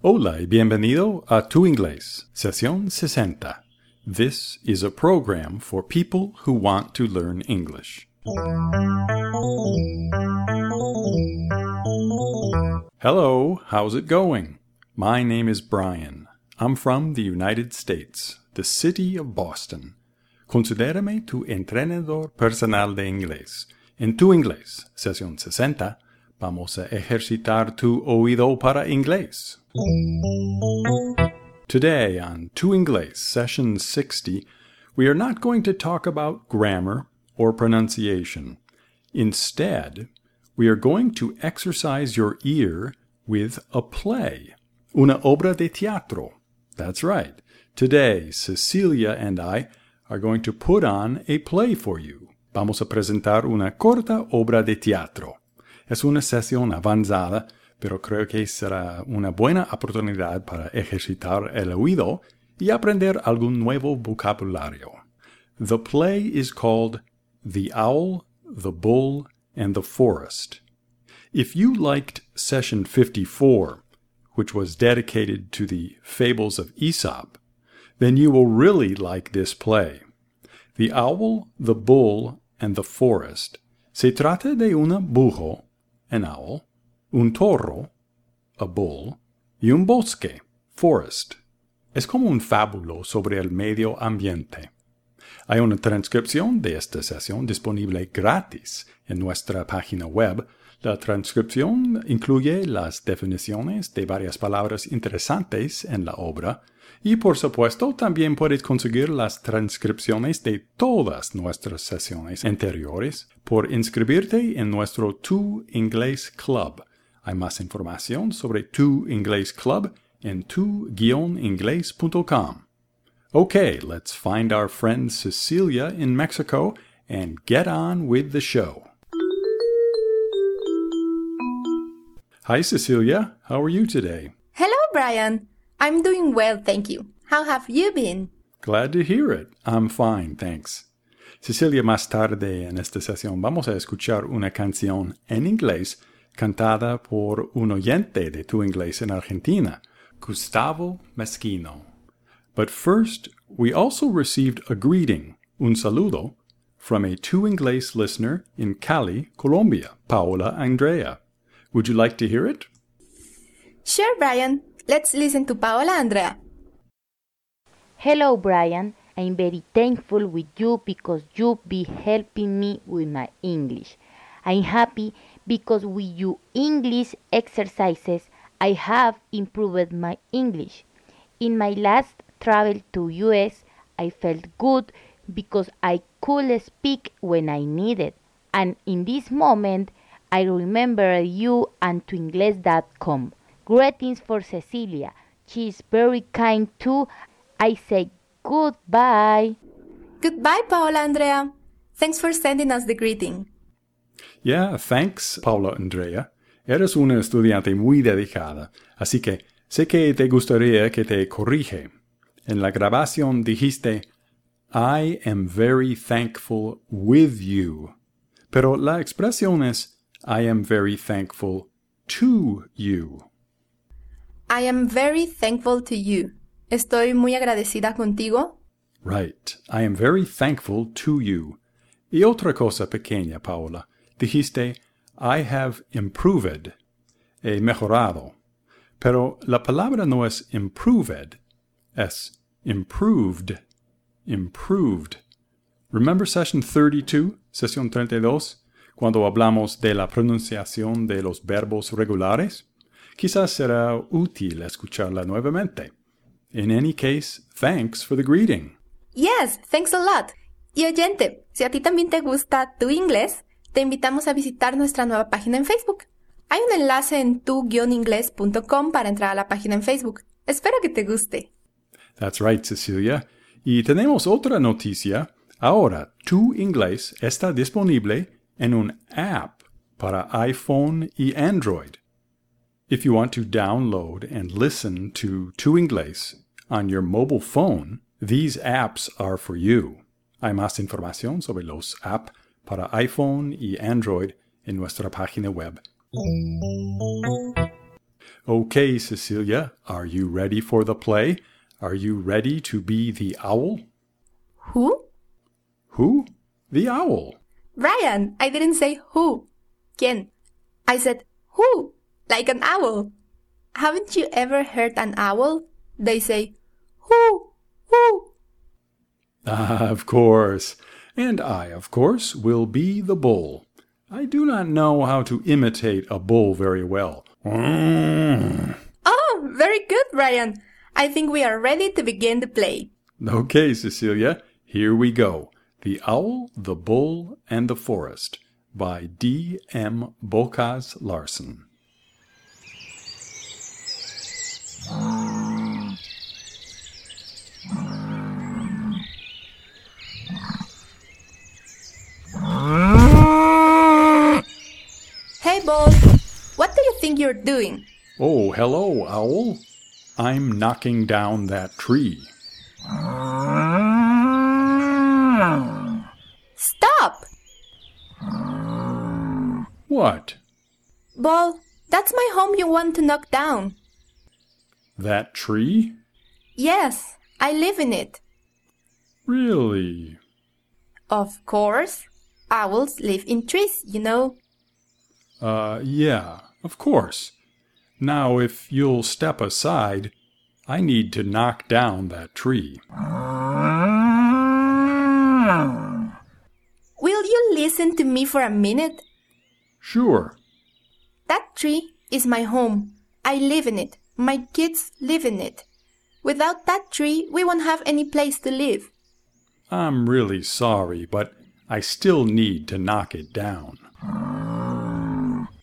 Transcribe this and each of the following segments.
Hola y bienvenido a Tu Inglés, sesión 60. This is a program for people who want to learn English. Hello, how's it going? My name is Brian. I'm from the United States, the city of Boston. Considérame tu entrenador personal de inglés. En Tu Inglés, sesión 60, vamos a ejercitar tu oído para inglés. Today on Tu Inglés, session 60, we are not going to talk about grammar or pronunciation. Instead, we are going to exercise your ear with a play, una obra de teatro. That's right. Today, Cecilia and I are going to put on a play for you. Vamos a presentar una corta obra de teatro. Es una sesión avanzada pero creo que será una buena oportunidad para ejercitar el oído y aprender algún nuevo vocabulario. The play is called The Owl, the Bull, and the Forest. If you liked session 54, which was dedicated to the fables of Aesop, then you will really like this play. The Owl, the Bull, and the Forest se trata de una burro, an owl, un toro, a bull, y un bosque, forest. Es como un fábulo sobre el medio ambiente. Hay una transcripción de esta sesión disponible gratis en nuestra página web. La transcripción incluye las definiciones de varias palabras interesantes en la obra y por supuesto también puedes conseguir las transcripciones de todas nuestras sesiones anteriores por inscribirte en nuestro Tu Inglés Club hay más información sobre Tu Inglés Club en tu-inglés.com. Okay, let's find our friend Cecilia in Mexico and get on with the show. Hi, Cecilia. How are you today? Hello, Brian. I'm doing well, thank you. How have you been? Glad to hear it. I'm fine, thanks. Cecilia, más tarde en esta sesión vamos a escuchar una canción en inglés cantada por un oyente de Tu Inglés en Argentina, Gustavo Mesquino. But first, we also received a greeting, un saludo, from a Tu Inglés listener in Cali, Colombia, Paola Andrea. Would you like to hear it? Sure, Brian. Let's listen to Paola Andrea. Hello, Brian. I'm very thankful with you because you be helping me with my English. I'm happy because with your English exercises I have improved my English. In my last travel to US, I felt good because I could speak when I needed. And in this moment, I remember you and tuingles.com. Greetings for Cecilia. She is very kind too. I say goodbye. Goodbye, Paola Andrea. Thanks for sending us the greeting. Yeah, thanks, Paula Andrea. Eres una estudiante muy dedicada, así que sé que te gustaría que te corrige. En la grabación dijiste, I am very thankful with you. Pero la expresión es, I am very thankful to you. I am very thankful to you. Estoy muy agradecida contigo. Right. I am very thankful to you. Y otra cosa pequeña, Paula dijiste, I have improved, he mejorado. Pero la palabra no es improved, es improved, improved. Remember session 32, sesión 32, cuando hablamos de la pronunciación de los verbos regulares? Quizás será útil escucharla nuevamente. In any case, thanks for the greeting. Yes, thanks a lot. Y oyente, si a ti también te gusta tu inglés, te invitamos a visitar nuestra nueva página en Facebook. Hay un enlace en tu-inglés.com para entrar a la página en Facebook. Espero que te guste. That's right, Cecilia. Y tenemos otra noticia. Ahora, Tu Inglés está disponible en un app para iPhone y Android. If you want to download and listen to Tu Inglés on your mobile phone, these apps are for you. Hay más información sobre los apps para iPhone y Android en nuestra página web. Okay, Cecilia, are you ready for the play? Are you ready to be the owl? Who? Who? The owl. Ryan, I didn't say who. ¿Quién? I said who, like an owl. Haven't you ever heard an owl? They say who, who. Ah, of course. And I, of course, will be the bull. I do not know how to imitate a bull very well. Oh, very good, Ryan. I think we are ready to begin the play. Okay, Cecilia, here we go. The Owl, the Bull, and the Forest by D. M. Bocas Larsen. Hey, Bull. What do you think you're doing? Oh, hello, Owl. I'm knocking down that tree. Stop! What? Bull, that's my home you want to knock down. That tree? Yes, I live in it. Really? Of course. Owls live in trees, you know. Uh, yeah, of course. Now, if you'll step aside, I need to knock down that tree. Will you listen to me for a minute? Sure. That tree is my home. I live in it. My kids live in it. Without that tree, we won't have any place to live. I'm really sorry, but I still need to knock it down.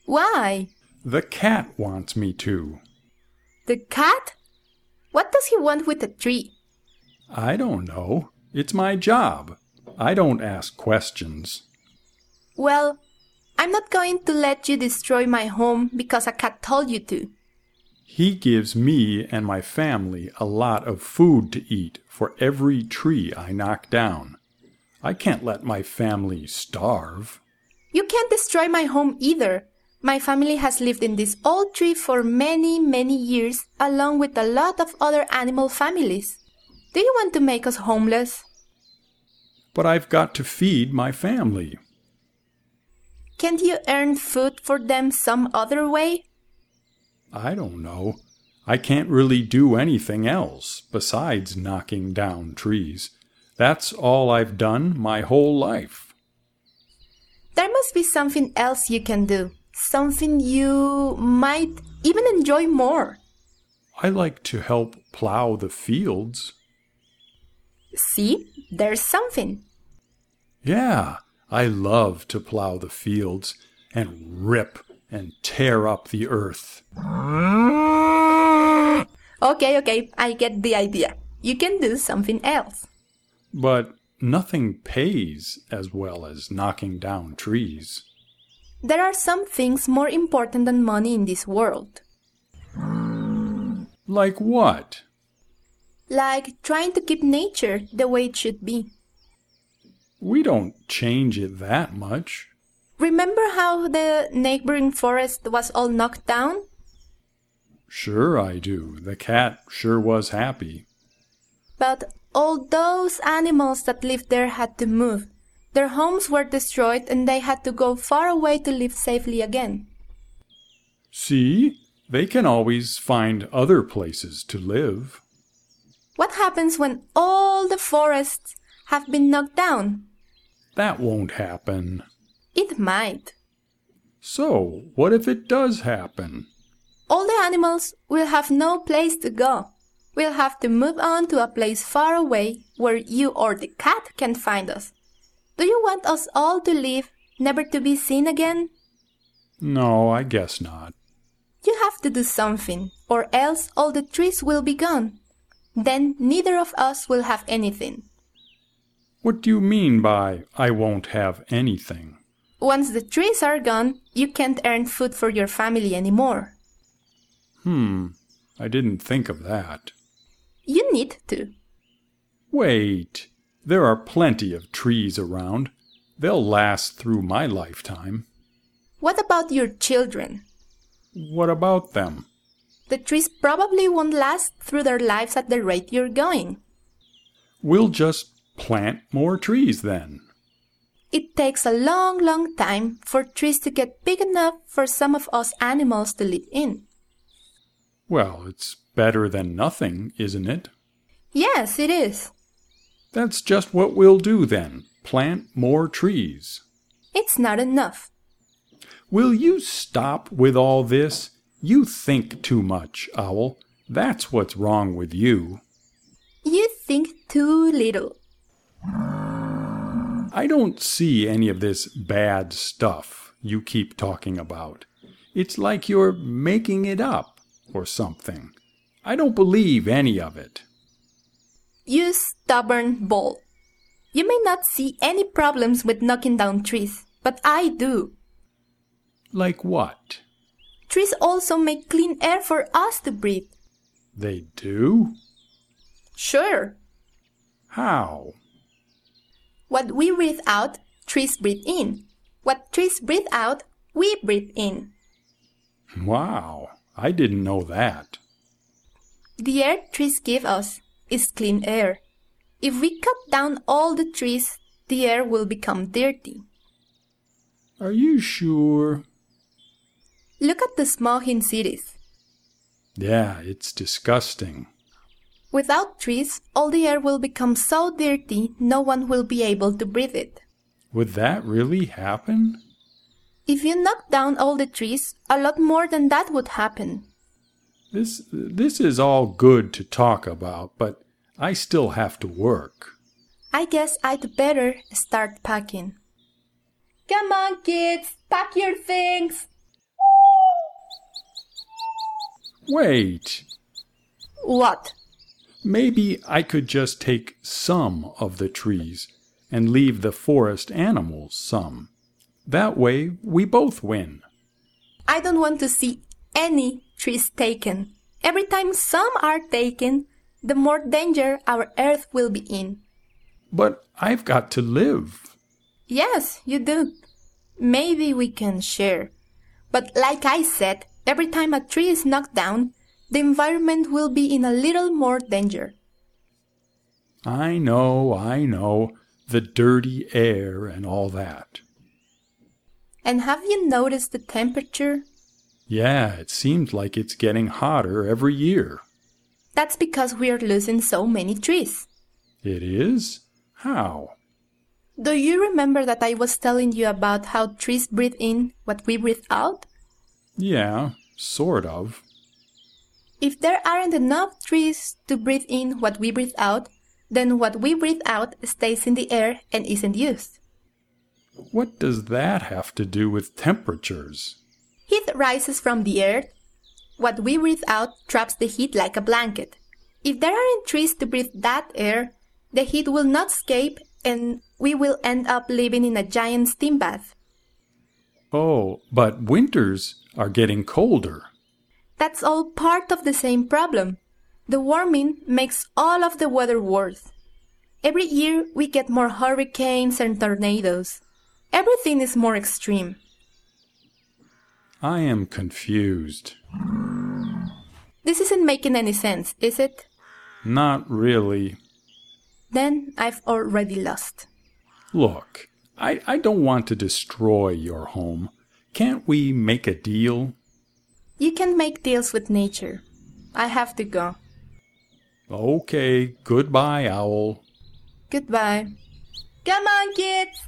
Why? The cat wants me to. The cat? What does he want with the tree? I don't know. It's my job. I don't ask questions. Well, I'm not going to let you destroy my home because a cat told you to. He gives me and my family a lot of food to eat for every tree I knock down. I can't let my family starve. You can't destroy my home either. My family has lived in this old tree for many, many years, along with a lot of other animal families. Do you want to make us homeless? But I've got to feed my family. Can't you earn food for them some other way? I don't know. I can't really do anything else besides knocking down trees. That's all I've done my whole life. There must be something else you can do. Something you might even enjoy more. I like to help plow the fields. See, there's something. Yeah, I love to plow the fields and rip and tear up the earth. Okay, okay, I get the idea. You can do something else. But nothing pays as well as knocking down trees. There are some things more important than money in this world. Like what? Like trying to keep nature the way it should be. We don't change it that much. Remember how the neighboring forest was all knocked down? Sure, I do. The cat sure was happy. But all those animals that lived there had to move. Their homes were destroyed and they had to go far away to live safely again. See? They can always find other places to live. What happens when all the forests have been knocked down? That won't happen. It might. So, what if it does happen? All the animals will have no place to go. We'll have to move on to a place far away where you or the cat can find us. Do you want us all to leave, never to be seen again? No, I guess not. You have to do something, or else all the trees will be gone. Then neither of us will have anything. What do you mean by I won't have anything? Once the trees are gone, you can't earn food for your family anymore. Hmm, I didn't think of that. You need to. Wait, there are plenty of trees around. They'll last through my lifetime. What about your children? What about them? the trees probably won't last through their lives at the rate you're going. We'll just plant more trees then. It takes a long, long time for trees to get big enough for some of us animals to live in. Well, it's better than nothing, isn't it? Yes, it is. That's just what we'll do then plant more trees. It's not enough. Will you stop with all this? You think too much, Owl. That's what's wrong with you. You think too little. I don't see any of this bad stuff you keep talking about. It's like you're making it up or something. I don't believe any of it. You stubborn bull. You may not see any problems with knocking down trees, but I do. Like what? Trees also make clean air for us to breathe. They do? Sure. How? What we breathe out, trees breathe in. What trees breathe out, we breathe in. Wow, I didn't know that. The air trees give us is clean air. If we cut down all the trees, the air will become dirty. Are you sure? Look at the smog in cities. Yeah, it's disgusting. Without trees, all the air will become so dirty no one will be able to breathe it. Would that really happen? If you knock down all the trees, a lot more than that would happen. This this is all good to talk about, but I still have to work. I guess I'd better start packing. Come on, kids, pack your things. Wait. What? Maybe I could just take some of the trees and leave the forest animals some. That way we both win. I don't want to see any trees taken. Every time some are taken, the more danger our earth will be in. But I've got to live. Yes, you do. Maybe we can share. But like I said, every time a tree is knocked down, the environment will be in a little more danger. I know, I know. The dirty air and all that. And have you noticed the temperature? Yeah, it seems like it's getting hotter every year. That's because we are losing so many trees. It is? How? Do you remember that I was telling you about how trees breathe in what we breathe out? Yeah, sort of. If there aren't enough trees to breathe in what we breathe out, then what we breathe out stays in the air and isn't used. What does that have to do with temperatures? Heat rises from the earth. What we breathe out traps the heat like a blanket. If there aren't trees to breathe that air, the heat will not escape and we will end up living in a giant steam bath. Oh, but winters are getting colder. That's all part of the same problem. The warming makes all of the weather worse. Every year we get more hurricanes and tornadoes. Everything is more extreme. I am confused. This isn't making any sense, is it? Not really. Then I've already lost. Look, I, I don't want to destroy your home. Can't we make a deal? You can make deals with nature. I have to go. Okay, goodbye, Owl. Goodbye. Come on, kids!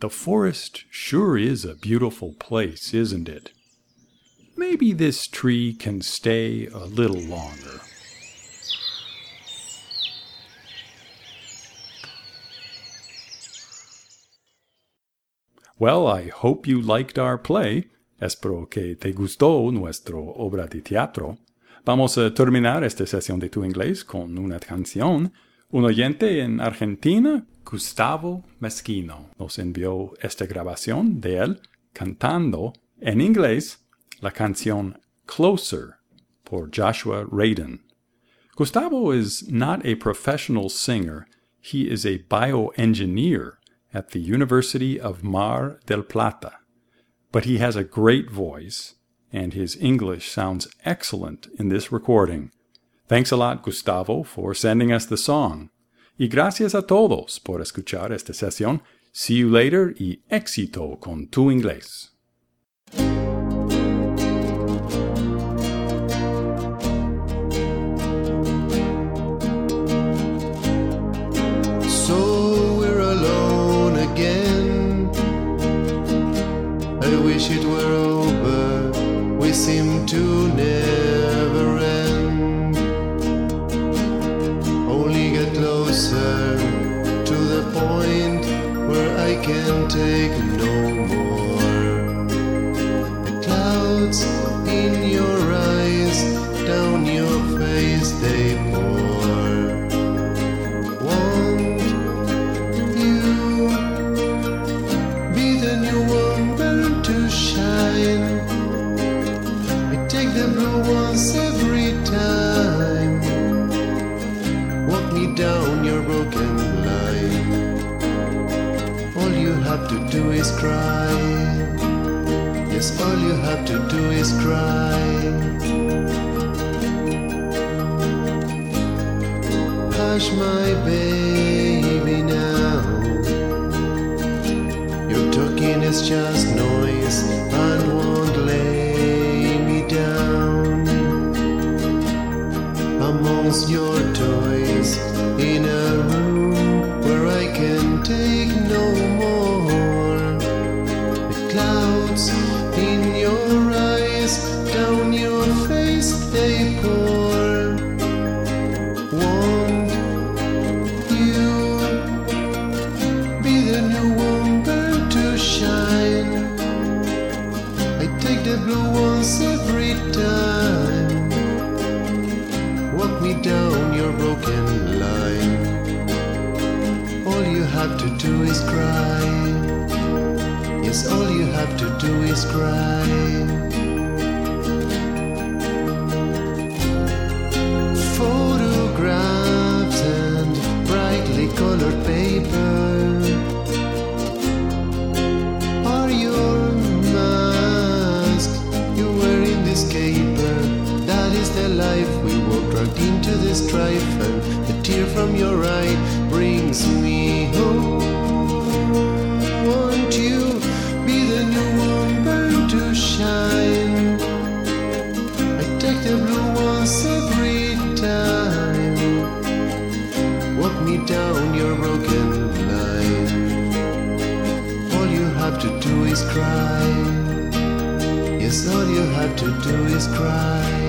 The forest sure is a beautiful place, isn't it? Maybe this tree can stay a little longer. Well, I hope you liked our play. Espero que te gustó nuestro obra de teatro. Vamos a terminar esta sesión de tu inglés con una canción. Un oyente en Argentina, Gustavo Mezquino, nos envió esta grabación de él cantando en inglés la canción Closer por Joshua Radin. Gustavo is not a professional singer, he is a bioengineer at the University of Mar del Plata. But he has a great voice, and his English sounds excellent in this recording. Thanks a lot, Gustavo, for sending us the song. Y gracias a todos por escuchar esta sesión. See you later y éxito con tu inglés. Is just noise and won't lay me down. Amongst your toys the blue ones every time. Walk me down your broken line. All you have to do is cry. Yes, all you have to do is cry. Into this strife, and the tear from your eye brings me home. Won't you be the new one to shine? I take the blue ones every time. Walk me down your broken line. All you have to do is cry. Yes, all you have to do is cry.